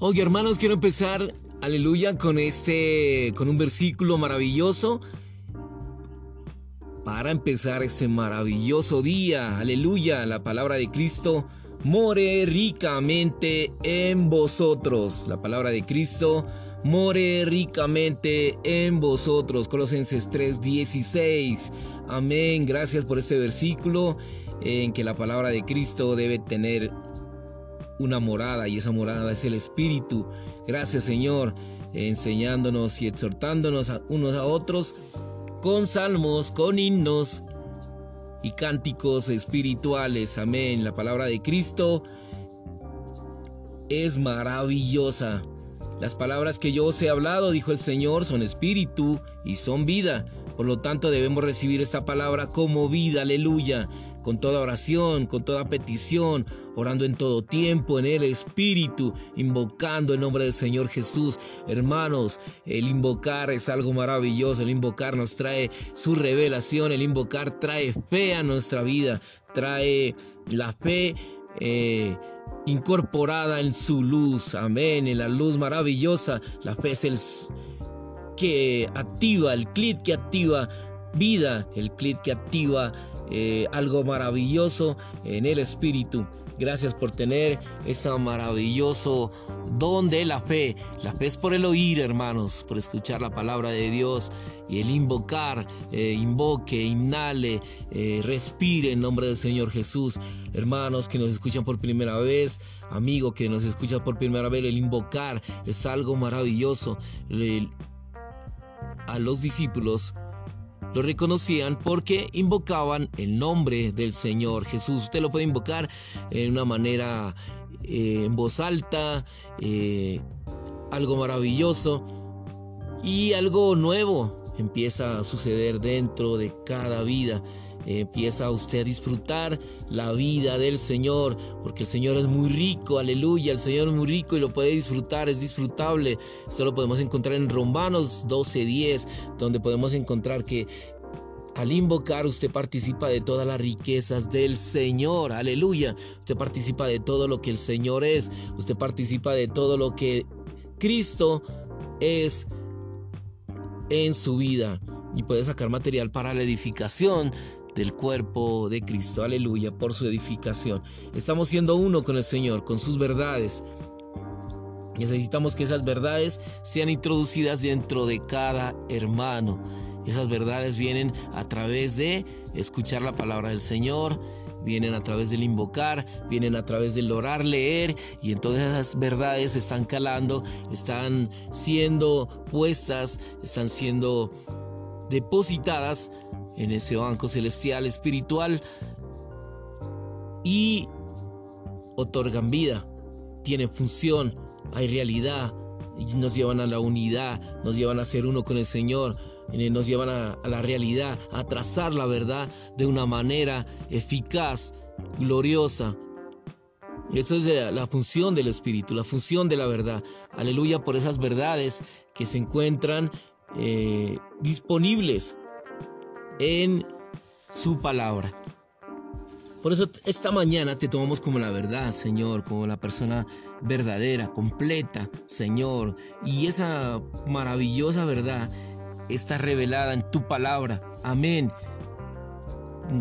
Oye, hermanos, quiero empezar, aleluya, con este, con un versículo maravilloso para empezar este maravilloso día. Aleluya, la palabra de Cristo more ricamente en vosotros. La palabra de Cristo more ricamente en vosotros. Colosenses 3:16. Amén. Gracias por este versículo en que la palabra de Cristo debe tener una morada y esa morada es el Espíritu. Gracias Señor, enseñándonos y exhortándonos unos a otros con salmos, con himnos y cánticos espirituales. Amén. La palabra de Cristo es maravillosa. Las palabras que yo os he hablado, dijo el Señor, son espíritu y son vida. Por lo tanto debemos recibir esta palabra como vida. Aleluya con toda oración, con toda petición, orando en todo tiempo en el Espíritu, invocando el nombre del Señor Jesús. Hermanos, el invocar es algo maravilloso, el invocar nos trae su revelación, el invocar trae fe a nuestra vida, trae la fe. Eh, incorporada en su luz, amén, en la luz maravillosa, la fe es el que activa, el clic que activa vida, el clic que activa eh, algo maravilloso en el Espíritu. Gracias por tener ese maravilloso don de la fe. La fe es por el oír, hermanos, por escuchar la palabra de Dios y el invocar, eh, invoque, inhale, eh, respire en nombre del Señor Jesús. Hermanos que nos escuchan por primera vez, amigo que nos escucha por primera vez, el invocar es algo maravilloso. a los discípulos lo reconocían porque invocaban el nombre del Señor Jesús. Usted lo puede invocar en una manera eh, en voz alta, eh, algo maravilloso y algo nuevo empieza a suceder dentro de cada vida. Empieza usted a disfrutar la vida del Señor, porque el Señor es muy rico, aleluya, el Señor es muy rico y lo puede disfrutar, es disfrutable. Esto lo podemos encontrar en Romanos 12:10, donde podemos encontrar que al invocar usted participa de todas las riquezas del Señor, aleluya. Usted participa de todo lo que el Señor es, usted participa de todo lo que Cristo es en su vida y puede sacar material para la edificación del cuerpo de Cristo, aleluya, por su edificación. Estamos siendo uno con el Señor, con sus verdades. Necesitamos que esas verdades sean introducidas dentro de cada hermano. Esas verdades vienen a través de escuchar la palabra del Señor, vienen a través del invocar, vienen a través del orar, leer, y entonces esas verdades están calando, están siendo puestas, están siendo depositadas en ese banco celestial espiritual y otorgan vida, tienen función, hay realidad, y nos llevan a la unidad, nos llevan a ser uno con el Señor, nos llevan a, la realidad, a trazar la verdad de una manera eficaz, gloriosa. Y esto es la, función del Espíritu, la función de la verdad. Aleluya por esas verdades que se encuentran eh, disponibles en su palabra. Por eso esta mañana te tomamos como la verdad, Señor, como la persona verdadera, completa, Señor. Y esa maravillosa verdad está revelada en tu palabra. Amén.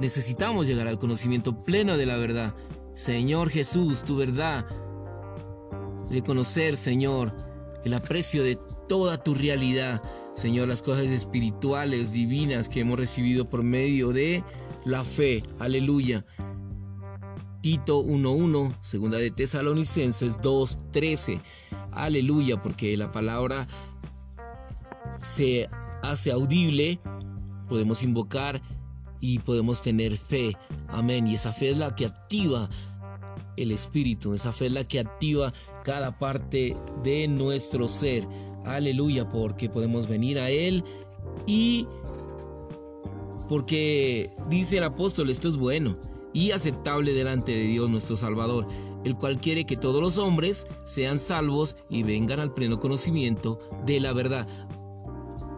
Necesitamos llegar al conocimiento pleno de la verdad. Señor Jesús, tu verdad. De conocer, Señor, el aprecio de toda tu realidad. Señor, las cosas espirituales, divinas que hemos recibido por medio de la fe. Aleluya. Tito 1.1, segunda de Tesalonicenses 2.13. Aleluya, porque la palabra se hace audible, podemos invocar y podemos tener fe. Amén. Y esa fe es la que activa el espíritu, esa fe es la que activa cada parte de nuestro ser. Aleluya, porque podemos venir a Él y porque dice el apóstol, esto es bueno y aceptable delante de Dios nuestro Salvador, el cual quiere que todos los hombres sean salvos y vengan al pleno conocimiento de la verdad.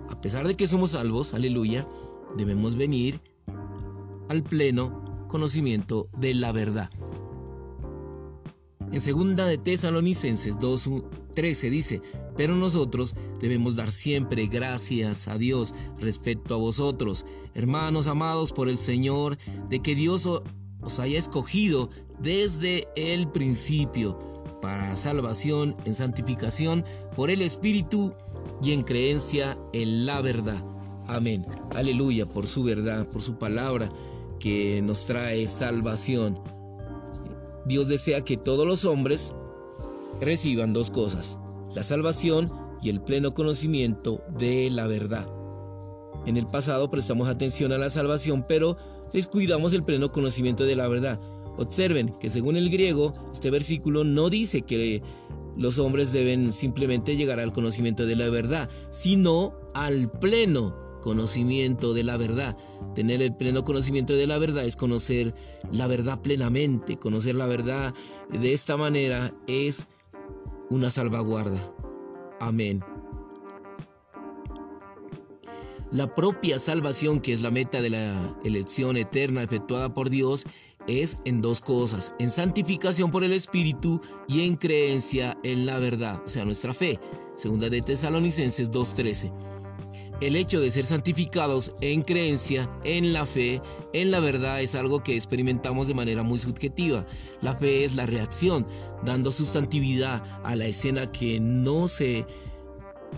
A pesar de que somos salvos, aleluya, debemos venir al pleno conocimiento de la verdad. En segunda de Tesalonicenses 2.13 dice, pero nosotros debemos dar siempre gracias a Dios respecto a vosotros, hermanos amados por el Señor, de que Dios os haya escogido desde el principio para salvación en santificación por el Espíritu y en creencia en la verdad. Amén. Aleluya por su verdad, por su palabra que nos trae salvación. Dios desea que todos los hombres reciban dos cosas, la salvación y el pleno conocimiento de la verdad. En el pasado prestamos atención a la salvación, pero descuidamos el pleno conocimiento de la verdad. Observen que según el griego, este versículo no dice que los hombres deben simplemente llegar al conocimiento de la verdad, sino al pleno conocimiento de la verdad. Tener el pleno conocimiento de la verdad es conocer la verdad plenamente. Conocer la verdad de esta manera es una salvaguarda. Amén. La propia salvación, que es la meta de la elección eterna efectuada por Dios, es en dos cosas, en santificación por el Espíritu y en creencia en la verdad, o sea, nuestra fe. Segunda de Tesalonicenses 2.13 el hecho de ser santificados en creencia, en la fe, en la verdad es algo que experimentamos de manera muy subjetiva. La fe es la reacción, dando sustantividad a la escena que no se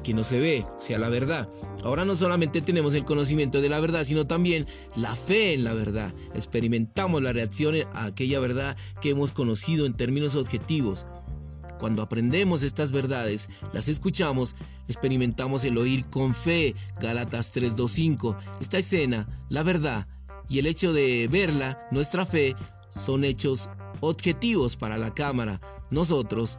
que no se ve, o sea, la verdad. Ahora no solamente tenemos el conocimiento de la verdad, sino también la fe en la verdad. Experimentamos la reacción a aquella verdad que hemos conocido en términos objetivos. Cuando aprendemos estas verdades, las escuchamos, experimentamos el oír con fe, Gálatas 3.2.5. Esta escena, la verdad y el hecho de verla, nuestra fe, son hechos objetivos para la cámara, nosotros.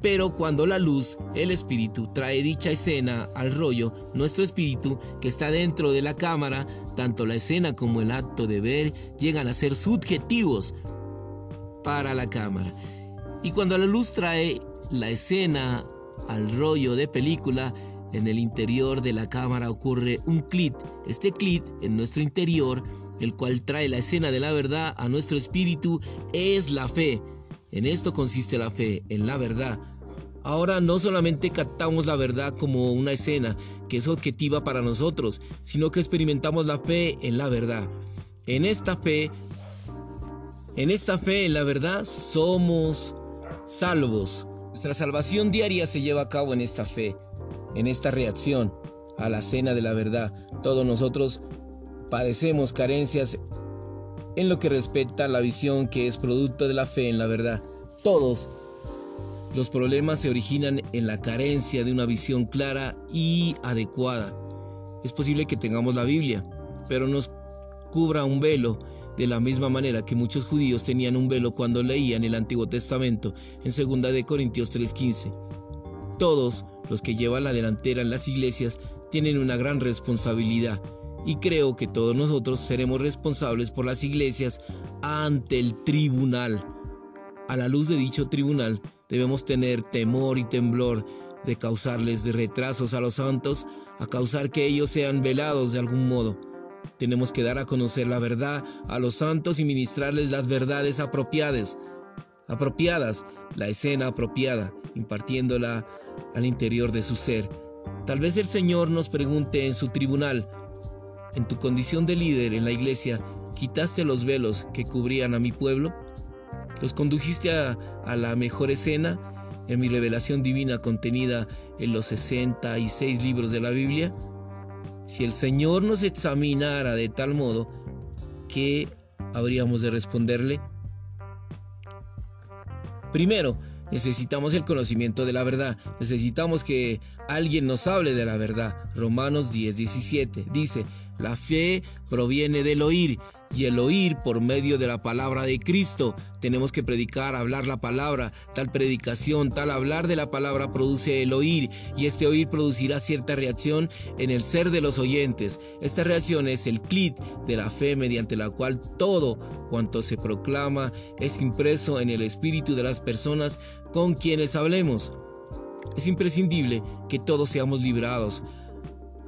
Pero cuando la luz, el espíritu, trae dicha escena al rollo, nuestro espíritu, que está dentro de la cámara, tanto la escena como el acto de ver llegan a ser subjetivos para la cámara. Y cuando la luz trae la escena al rollo de película, en el interior de la cámara ocurre un clit. Este clit en nuestro interior, el cual trae la escena de la verdad a nuestro espíritu, es la fe. En esto consiste la fe, en la verdad. Ahora no solamente captamos la verdad como una escena que es objetiva para nosotros, sino que experimentamos la fe en la verdad. En esta fe, en esta fe en la verdad somos salvos. Nuestra salvación diaria se lleva a cabo en esta fe, en esta reacción a la cena de la verdad. Todos nosotros padecemos carencias en lo que respecta a la visión que es producto de la fe en la verdad. Todos los problemas se originan en la carencia de una visión clara y adecuada. Es posible que tengamos la Biblia, pero nos cubra un velo de la misma manera que muchos judíos tenían un velo cuando leían el Antiguo Testamento en 2 de Corintios 3:15. Todos los que llevan la delantera en las iglesias tienen una gran responsabilidad y creo que todos nosotros seremos responsables por las iglesias ante el tribunal. A la luz de dicho tribunal debemos tener temor y temblor de causarles retrasos a los santos, a causar que ellos sean velados de algún modo. Tenemos que dar a conocer la verdad a los santos y ministrarles las verdades apropiadas, apropiadas, la escena apropiada, impartiéndola al interior de su ser. Tal vez el Señor nos pregunte en su tribunal, en tu condición de líder en la iglesia, ¿quitaste los velos que cubrían a mi pueblo? ¿Los condujiste a, a la mejor escena en mi revelación divina contenida en los 66 libros de la Biblia? Si el Señor nos examinara de tal modo, ¿qué habríamos de responderle? Primero, necesitamos el conocimiento de la verdad. Necesitamos que alguien nos hable de la verdad. Romanos 10, 17 dice, la fe proviene del oír y el oír por medio de la palabra de Cristo. Tenemos que predicar, hablar la palabra. Tal predicación, tal hablar de la palabra produce el oír y este oír producirá cierta reacción en el ser de los oyentes. Esta reacción es el clit de la fe mediante la cual todo cuanto se proclama es impreso en el espíritu de las personas con quienes hablemos. Es imprescindible que todos seamos librados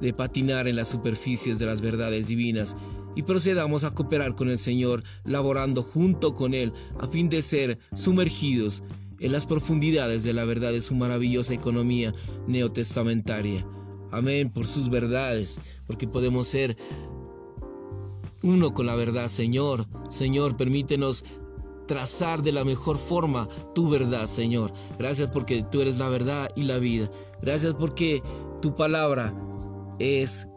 de patinar en las superficies de las verdades divinas y procedamos a cooperar con el Señor, laborando junto con Él a fin de ser sumergidos en las profundidades de la verdad de su maravillosa economía neotestamentaria. Amén por sus verdades, porque podemos ser uno con la verdad, Señor. Señor, permítenos trazar de la mejor forma tu verdad, Señor. Gracias porque tú eres la verdad y la vida. Gracias porque tu palabra es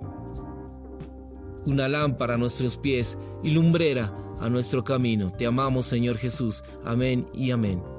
una lámpara a nuestros pies y lumbrera a nuestro camino. Te amamos, Señor Jesús. Amén y amén.